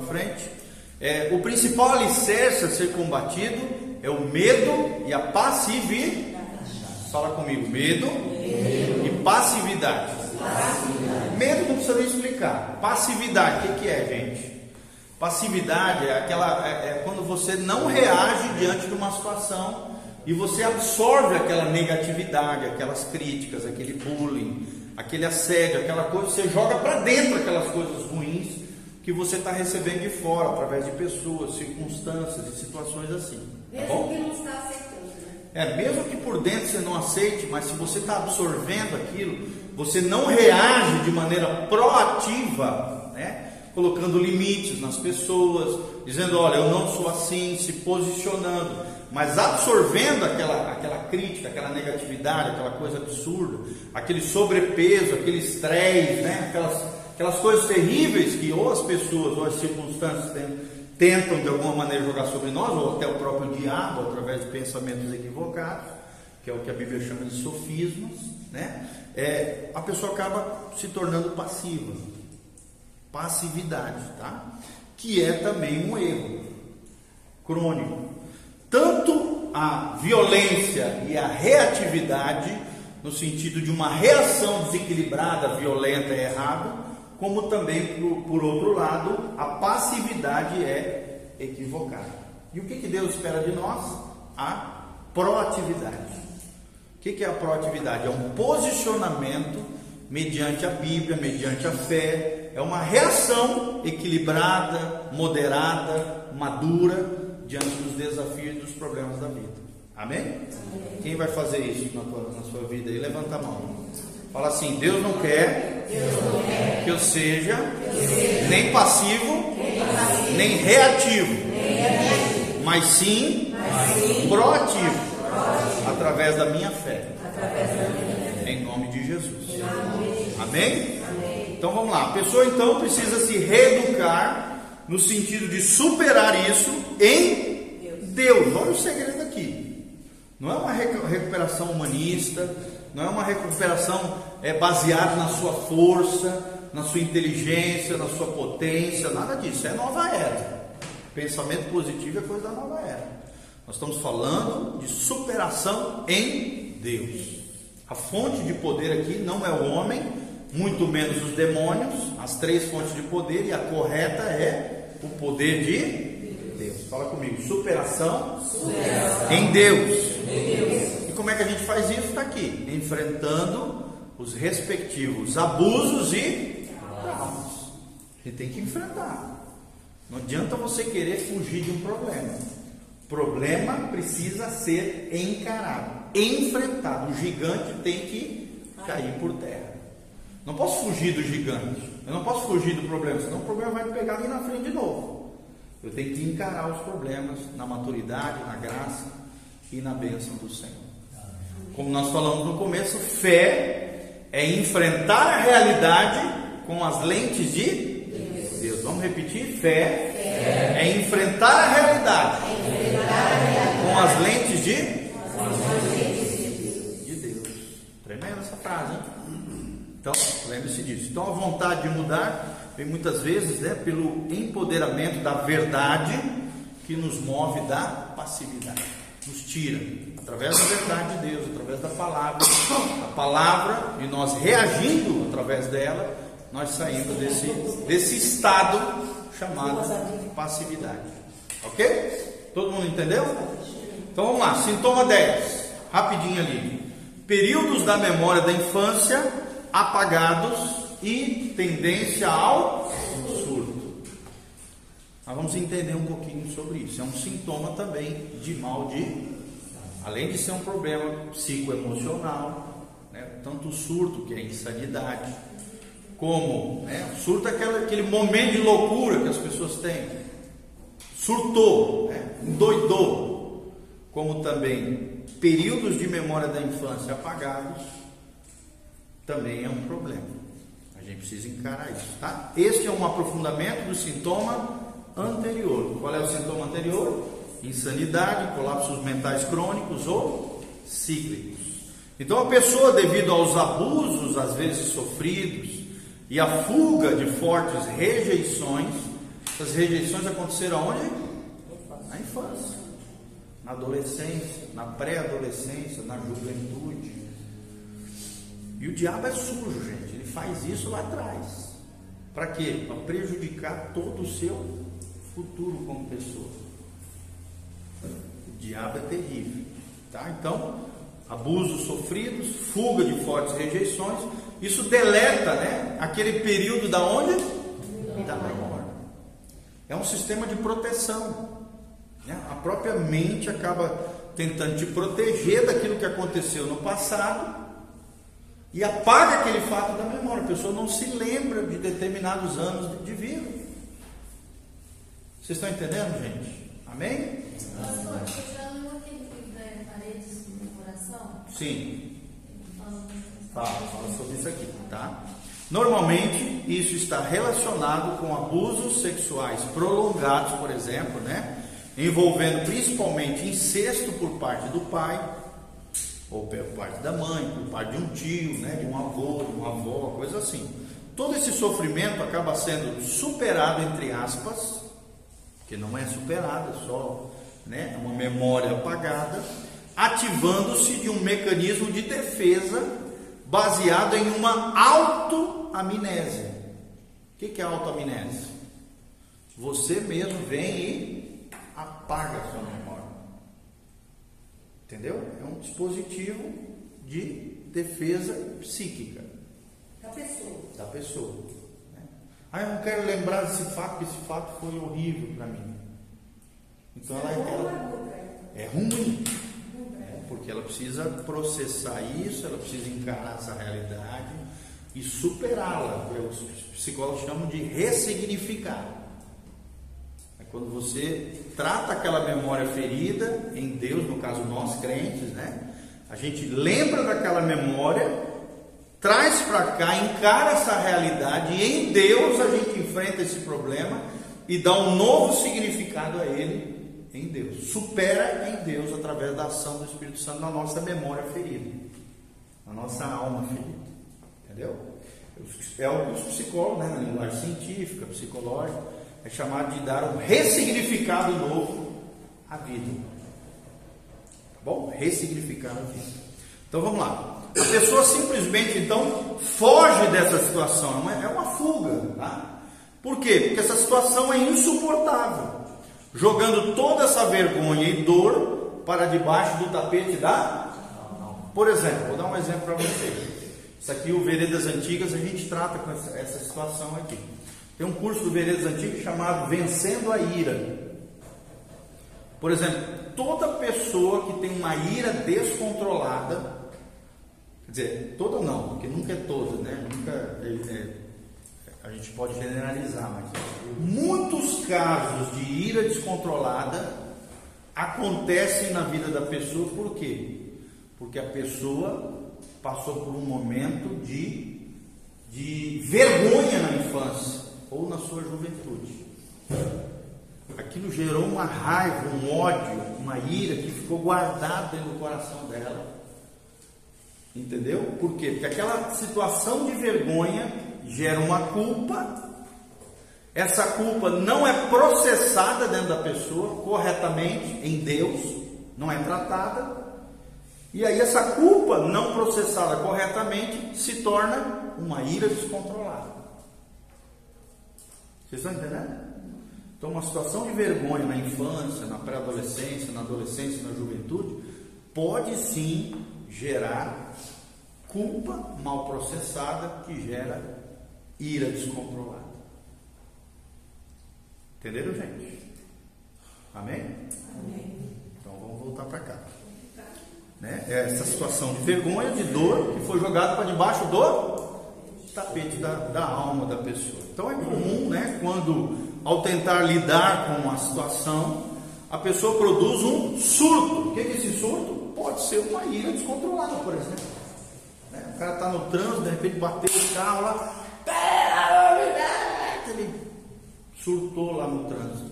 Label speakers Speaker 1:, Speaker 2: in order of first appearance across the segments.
Speaker 1: para frente. É, o principal alicerce a ser combatido é o medo e a passividade. Fala comigo, medo, medo. e passividade. passividade. Medo não precisa nem explicar. Passividade, o que, que é, gente? Passividade é aquela é, é quando você não reage diante de uma situação e você absorve aquela negatividade, aquelas críticas, aquele bullying, aquele assédio, aquela coisa, você joga para dentro aquelas coisas ruins que você está recebendo de fora, através de pessoas, circunstâncias e situações assim.
Speaker 2: Tá mesmo que não está aceitando. Né?
Speaker 1: É, mesmo que por dentro você não aceite, mas se você está absorvendo aquilo, você não reage de maneira proativa, né? colocando limites nas pessoas, dizendo, olha, eu não sou assim, se posicionando mas absorvendo aquela, aquela crítica, aquela negatividade, aquela coisa absurda, aquele sobrepeso, aquele estresse, né? aquelas, aquelas coisas terríveis que ou as pessoas ou as circunstâncias tentam de alguma maneira jogar sobre nós, ou até o próprio diabo, através de pensamentos equivocados, que é o que a Bíblia chama de sofismas, né? É, a pessoa acaba se tornando passiva. Passividade, tá? Que é também um erro crônico tanto a violência e a reatividade, no sentido de uma reação desequilibrada, violenta e errada, como também, por, por outro lado, a passividade é equivocada. E o que, que Deus espera de nós? A proatividade. O que, que é a proatividade? É um posicionamento mediante a Bíblia, mediante a fé, é uma reação equilibrada, moderada, madura diante dos desafios e dos problemas da vida. Amém? Amém. Quem vai fazer isso na, tua, na sua vida aí? Levanta a mão. Fala assim: Deus não quer, Deus não quer que eu seja, eu seja nem, passivo, nem passivo, nem reativo, nem reativo mas, sim, mas sim proativo, proativo, através da minha fé. Em nome de Jesus. Amém? Amém? Então vamos lá. A pessoa então precisa se reeducar no sentido de superar isso em Deus. Olha o segredo aqui. Não é uma recuperação humanista, não é uma recuperação é, baseada na sua força, na sua inteligência, na sua potência, nada disso. É nova era. Pensamento positivo é coisa da nova era. Nós estamos falando de superação em Deus. A fonte de poder aqui não é o homem, muito menos os demônios, as três fontes de poder, e a correta é o poder de Deus. Fala comigo, superação, superação. Em, Deus. em Deus. Como é que a gente faz isso? Está aqui, enfrentando os respectivos abusos e traumas. Gente tem que enfrentar. Não adianta você querer fugir de um problema. Problema precisa ser encarado, enfrentado. O gigante tem que cair por terra. Não posso fugir do gigante. Eu não posso fugir do problema, senão o problema vai me pegar ali na frente de novo. Eu tenho que encarar os problemas na maturidade, na graça e na bênção do Senhor. Como nós falamos no começo, fé é enfrentar a realidade com as lentes de Deus. Vamos repetir? Fé, é enfrentar a realidade com as lentes de de Deus. Tremenda essa frase, hein? Então, lembre-se disso. Então, a vontade de mudar vem muitas vezes né, pelo empoderamento da verdade que nos move da passividade, nos tira, através da verdade de Deus, através da palavra. A palavra, e nós reagindo através dela, nós saímos desse, desse estado chamado passividade. Ok? Todo mundo entendeu? Então vamos lá, sintoma 10, rapidinho ali. Períodos da memória da infância apagados e tendência ao surto. Nós vamos entender um pouquinho sobre isso. É um sintoma também de mal de, além de ser um problema psicoemocional, né? tanto o surto, que é a insanidade, como né? surto é aquele, aquele momento de loucura que as pessoas têm. Surtou, né? endoidou, como também períodos de memória da infância apagados também é um problema. A gente precisa encarar isso, tá? Este é um aprofundamento do sintoma anterior. Qual é o sintoma anterior? Insanidade, colapsos mentais crônicos ou cíclicos. Então a pessoa, devido aos abusos às vezes sofridos e a fuga de fortes rejeições, Essas rejeições aconteceram aonde? Na infância, na adolescência, na pré-adolescência, na juventude. E o diabo é sujo, gente. Ele faz isso lá atrás. Para quê? Para prejudicar todo o seu futuro como pessoa. O diabo é terrível. Tá? Então, abusos sofridos, fuga de fortes rejeições, isso deleta né, aquele período da onde? Da memória. É um sistema de proteção. Né? A própria mente acaba tentando te proteger daquilo que aconteceu no passado e apaga aquele fato da memória. A pessoa não se lembra de determinados anos de vida. Vocês estão entendendo, gente? Amém? Sim.
Speaker 2: Fala,
Speaker 1: fala sobre isso aqui, tá? Normalmente, isso está relacionado com abusos sexuais prolongados, por exemplo, né? Envolvendo principalmente incesto por parte do pai, ou por parte da mãe, por parte de um tio, né? De um avô, de uma avó, coisa assim. Todo esse sofrimento acaba sendo superado, entre aspas, que não é superado, é só né, uma memória apagada, ativando-se de um mecanismo de defesa baseado em uma autoamnésia. O que é autoamnésia? Você mesmo vem e apaga a sua memória. Entendeu? É um dispositivo de defesa psíquica
Speaker 2: Da pessoa.
Speaker 1: da pessoa. né? Ah, eu não quero lembrar desse fato, porque esse fato foi horrível para mim. Então ela, ela é ruim, né? porque ela precisa processar isso, ela precisa encarar essa realidade e superá-la. Os psicólogos chamam de ressignificar. É quando você trata aquela memória ferida em Deus, no caso nós crentes, né? A gente lembra daquela memória, traz para cá, encara essa realidade e em Deus a gente enfrenta esse problema e dá um novo significado a ele em Deus. Supera em Deus através da ação do Espírito Santo na nossa memória ferida, na nossa alma ferida. Entendeu? É o que os psicólogos, né, na linguagem científica, psicológica, é chamado de dar um ressignificado novo à vida. Tá bom? Ressignificar a vida. Então vamos lá. A pessoa simplesmente então foge dessa situação, é uma, é uma fuga, tá? Por quê? Porque essa situação é insuportável, jogando toda essa vergonha e dor para debaixo do tapete da. Por exemplo, vou dar um exemplo para vocês. Isso aqui, o Veredas Antigas, a gente trata com essa, situação aqui. Tem um curso do Veredas Antigas chamado Vencendo a Ira. Por exemplo, toda pessoa que tem uma ira descontrolada, quer dizer, toda não, porque nunca é toda, né? Nunca é, é, a gente pode generalizar, mas muitos casos de ira descontrolada acontecem na vida da pessoa, por quê? Porque a pessoa passou por um momento de, de vergonha na infância ou na sua juventude. Aquilo gerou uma raiva, um ódio, uma ira que ficou guardada do coração dela. Entendeu? Por quê? Porque aquela situação de vergonha gera uma culpa. Essa culpa não é processada dentro da pessoa corretamente em Deus, não é tratada. E aí essa culpa não processada corretamente se torna uma ira descontrolada. Vocês estão entendendo? Então, uma situação de vergonha na infância, na pré-adolescência, na adolescência, na juventude, pode sim gerar culpa mal processada que gera ira descontrolada. Entenderam, gente? Amém?
Speaker 2: Amém.
Speaker 1: Então vamos voltar para cá. Né? Essa situação de vergonha, de dor, que foi jogada para debaixo do tapete da, da alma da pessoa. Então é comum, né, quando ao tentar lidar com a situação, a pessoa produz um surto. O que é esse surto? Pode ser uma ira descontrolada, por exemplo. Né? O cara está no trânsito, de repente bateu o carro lá, ele surtou lá no trânsito.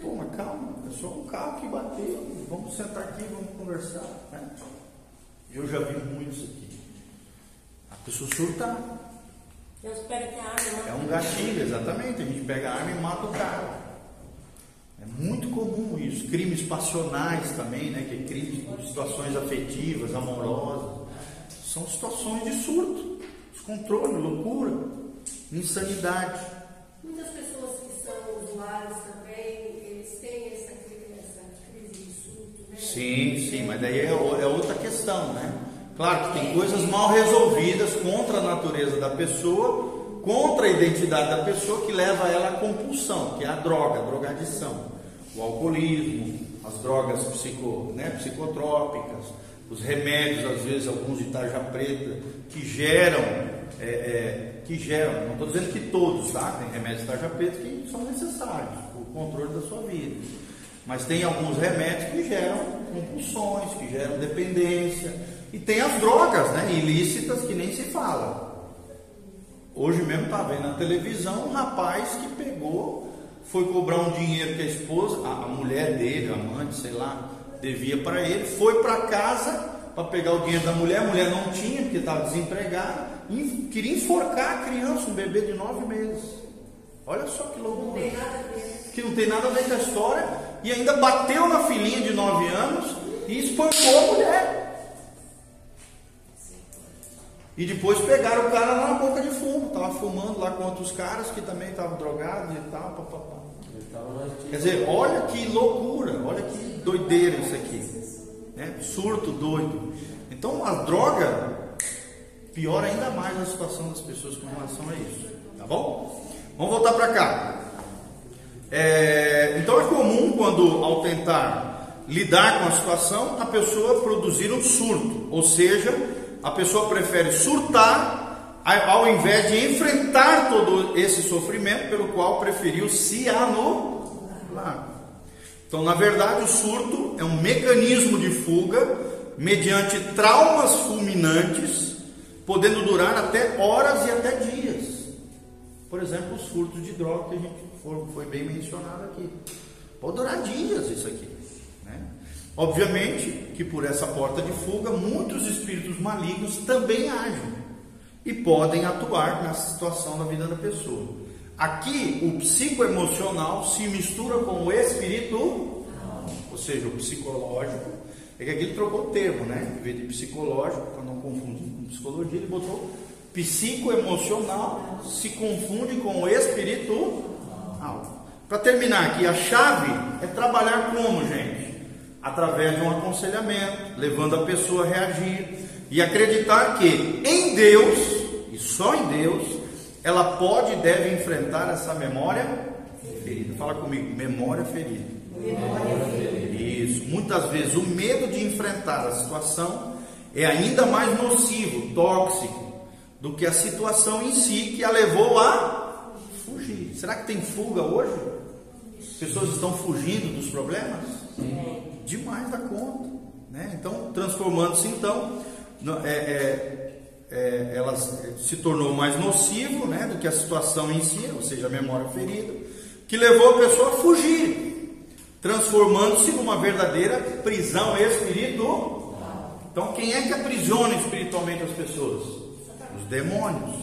Speaker 1: Pô, mas calma, é só um carro que bateu, vamos sentar aqui, vamos conversar. Né? Eu já vi muito isso aqui. A pessoa surtar.
Speaker 3: Eu espero que a arma
Speaker 1: É um gatilho, exatamente. A gente pega a arma e mata o cara. passionais também, né? Que é crise, situações afetivas, amorosas. São situações de surto, descontrole, loucura, insanidade. Sim, sim, mas daí é, é outra questão, né? Claro que tem coisas mal resolvidas contra a natureza da pessoa, contra a identidade da pessoa que leva ela à compulsão, que é a droga, a drogadição, o alcoolismo, as drogas psico, né, psicotrópicas, os remédios, às vezes alguns de tarja preta, que geram, é, é, que geram, não estou dizendo que todos, tá? Tem remédios de tarja preta que são necessários para o controle da sua vida. Mas tem alguns remédios que geram compulsões, que geram dependência. E tem as drogas, né? Ilícitas que nem se fala. Hoje mesmo estava tá vendo na televisão um rapaz que pegou, foi cobrar um dinheiro que a esposa, a, mulher dele, a amante, sei lá, devia para ele, foi para casa para pegar o dinheiro da mulher, a mulher não tinha, porque estava desempregada, e queria enforcar a criança, um bebê de nove meses. Olha só que loucura. Que não tem nada a ver com a história, e ainda bateu na filhinha de nove anos e espancou a mulher. E depois pegaram o cara lá na boca de fumo, estava fumando lá com outros caras que também estavam drogados e tal. Pá, pá, pá. Quer dizer, olha que loucura, olha que doideira isso aqui. Né? Surto doido. Então a droga piora ainda mais a situação das pessoas com relação a isso. Tá bom? Vamos voltar para cá. É comum quando ao tentar lidar com a situação, a pessoa produzir um surto, ou seja, a pessoa prefere surtar ao invés de enfrentar todo esse sofrimento pelo qual preferiu se anular. Então, na verdade, o surto é um mecanismo de fuga mediante traumas fulminantes, podendo durar até horas e até dias. Por exemplo, os furtos de droga que a gente foi bem mencionado aqui. Pode durar dias isso aqui. Né? Obviamente que por essa porta de fuga, muitos espíritos malignos também agem e podem atuar na situação da vida da pessoa. Aqui, o psicoemocional se mistura com o espírito, ou seja, o psicológico. É que aqui ele trocou o termo, né? Em vez de psicológico, para não confundir com psicologia, ele botou psicoemocional, se confunde com o espírito para terminar aqui, a chave é trabalhar como, gente? Através de um aconselhamento, levando a pessoa a reagir e acreditar que em Deus, e só em Deus, ela pode e deve enfrentar essa memória ferida. Fala comigo, memória ferida. Memória ferida. Isso. Muitas vezes o medo de enfrentar a situação é ainda mais nocivo, tóxico, do que a situação em si que a levou a fugir. Será que tem fuga hoje? Pessoas estão fugindo dos problemas? Demais da conta. Né? Então, transformando-se então, é, é, é, ela se tornou mais nocivo né, do que a situação em si, ou seja, a memória ferida, que levou a pessoa a fugir, transformando-se numa verdadeira prisão espiritual. Então, quem é que aprisiona espiritualmente as pessoas? Os demônios.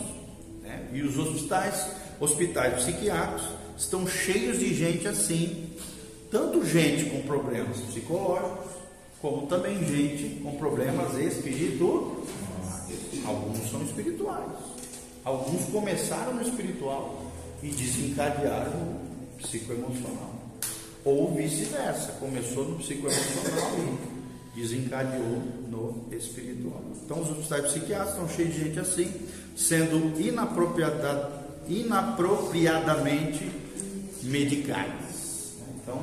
Speaker 1: Né? E os hospitais hospitais psiquiátricos estão cheios de gente assim, tanto gente com problemas psicológicos, como também gente com problemas espirituais. Alguns são espirituais, alguns começaram no espiritual e desencadearam no psicoemocional, ou vice-versa, começou no psicoemocional e desencadeou no espiritual. Então, os hospitais psiquiátricos estão cheios de gente assim, sendo inapropriada inapropriadamente medicadas. Então,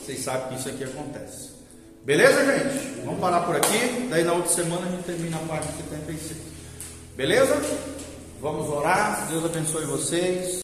Speaker 1: vocês sabem que isso aqui acontece. Beleza, gente? Vamos parar por aqui. Daí na outra semana a gente termina a parte 76. Beleza? Vamos orar. Deus abençoe vocês.